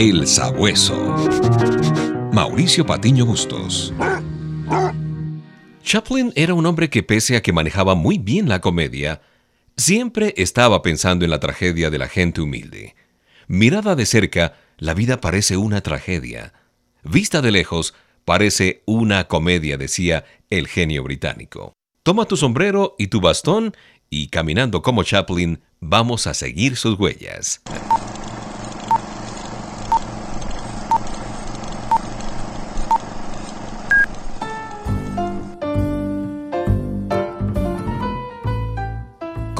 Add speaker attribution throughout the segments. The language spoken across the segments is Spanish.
Speaker 1: El Sabueso. Mauricio Patiño Bustos. Chaplin era un hombre que pese a que manejaba muy bien la comedia, siempre estaba pensando en la tragedia de la gente humilde. Mirada de cerca, la vida parece una tragedia. Vista de lejos, parece una comedia, decía el genio británico. Toma tu sombrero y tu bastón y caminando como Chaplin, vamos a seguir sus huellas.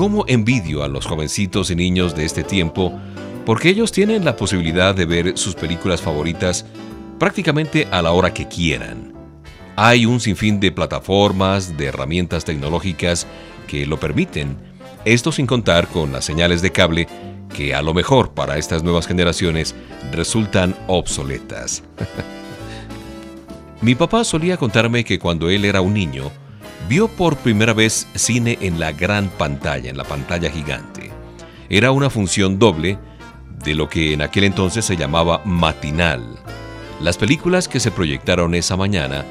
Speaker 1: ¿Cómo envidio a los jovencitos y niños de este tiempo? Porque ellos tienen la posibilidad de ver sus películas favoritas prácticamente a la hora que quieran. Hay un sinfín de plataformas, de herramientas tecnológicas que lo permiten, esto sin contar con las señales de cable que a lo mejor para estas nuevas generaciones resultan obsoletas. Mi papá solía contarme que cuando él era un niño, vio por primera vez cine en la gran pantalla, en la pantalla gigante. Era una función doble de lo que en aquel entonces se llamaba matinal. Las películas que se proyectaron esa mañana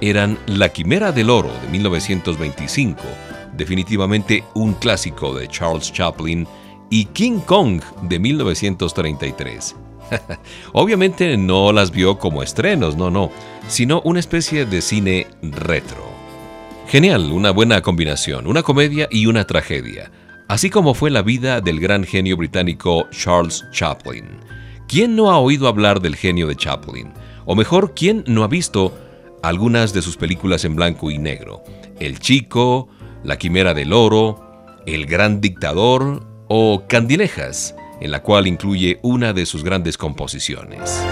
Speaker 1: eran La Quimera del Oro de 1925, definitivamente un clásico de Charles Chaplin, y King Kong de 1933. Obviamente no las vio como estrenos, no, no, sino una especie de cine retro. Genial, una buena combinación, una comedia y una tragedia, así como fue la vida del gran genio británico Charles Chaplin. ¿Quién no ha oído hablar del genio de Chaplin? O mejor, ¿quién no ha visto algunas de sus películas en blanco y negro? El Chico, La Quimera del Oro, El Gran Dictador o Candilejas, en la cual incluye una de sus grandes composiciones.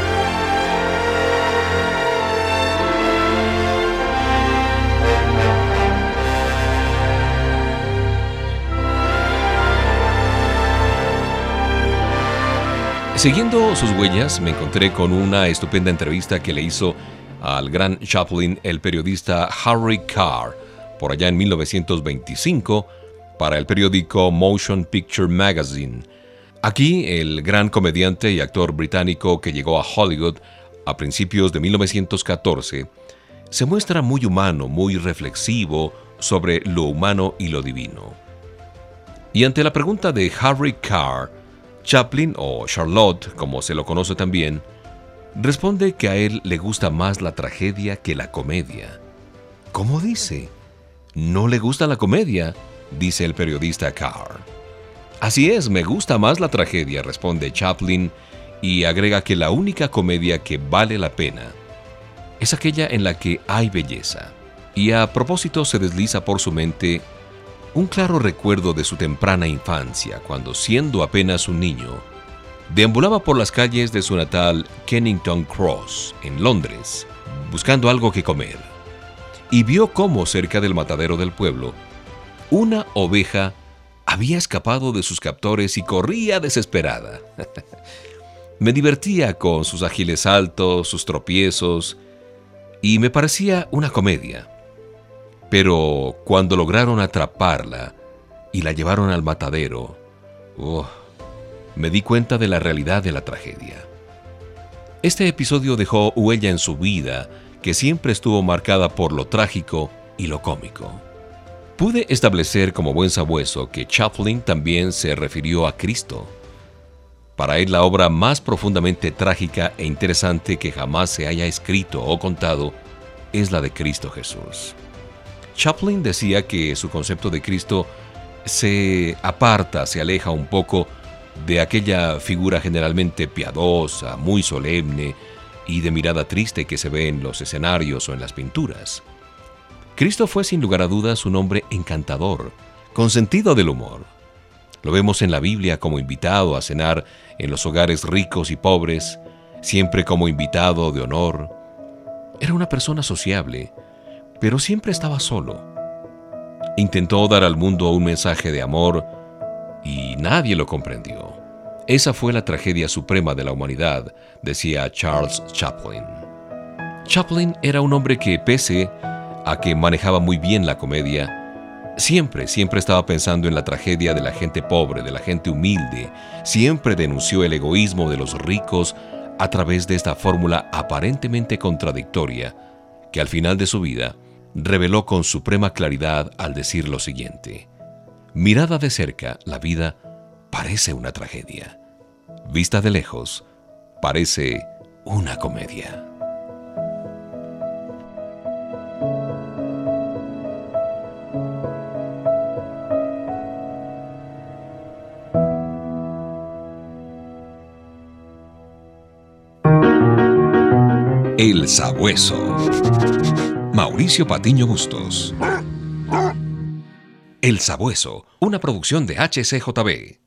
Speaker 1: Siguiendo sus huellas, me encontré con una estupenda entrevista que le hizo al gran Chaplin el periodista Harry Carr por allá en 1925 para el periódico Motion Picture Magazine. Aquí, el gran comediante y actor británico que llegó a Hollywood a principios de 1914 se muestra muy humano, muy reflexivo sobre lo humano y lo divino. Y ante la pregunta de Harry Carr, Chaplin, o Charlotte, como se lo conoce también, responde que a él le gusta más la tragedia que la comedia. ¿Cómo dice? ¿No le gusta la comedia? dice el periodista Carr. Así es, me gusta más la tragedia, responde Chaplin, y agrega que la única comedia que vale la pena es aquella en la que hay belleza. Y a propósito se desliza por su mente un claro recuerdo de su temprana infancia, cuando siendo apenas un niño, deambulaba por las calles de su natal Kennington Cross, en Londres, buscando algo que comer, y vio cómo cerca del matadero del pueblo, una oveja había escapado de sus captores y corría desesperada. me divertía con sus ágiles saltos, sus tropiezos, y me parecía una comedia. Pero cuando lograron atraparla y la llevaron al matadero, oh, me di cuenta de la realidad de la tragedia. Este episodio dejó huella en su vida que siempre estuvo marcada por lo trágico y lo cómico. Pude establecer como buen sabueso que Chaplin también se refirió a Cristo. Para él la obra más profundamente trágica e interesante que jamás se haya escrito o contado es la de Cristo Jesús. Chaplin decía que su concepto de Cristo se aparta, se aleja un poco de aquella figura generalmente piadosa, muy solemne y de mirada triste que se ve en los escenarios o en las pinturas. Cristo fue sin lugar a dudas un hombre encantador, con sentido del humor. Lo vemos en la Biblia como invitado a cenar en los hogares ricos y pobres, siempre como invitado de honor. Era una persona sociable, pero siempre estaba solo. Intentó dar al mundo un mensaje de amor y nadie lo comprendió. Esa fue la tragedia suprema de la humanidad, decía Charles Chaplin. Chaplin era un hombre que, pese a que manejaba muy bien la comedia, siempre, siempre estaba pensando en la tragedia de la gente pobre, de la gente humilde, siempre denunció el egoísmo de los ricos a través de esta fórmula aparentemente contradictoria que al final de su vida reveló con suprema claridad al decir lo siguiente. Mirada de cerca, la vida parece una tragedia. Vista de lejos, parece una comedia. El Sabueso. Mauricio Patiño Bustos. El Sabueso, una producción de HCJB.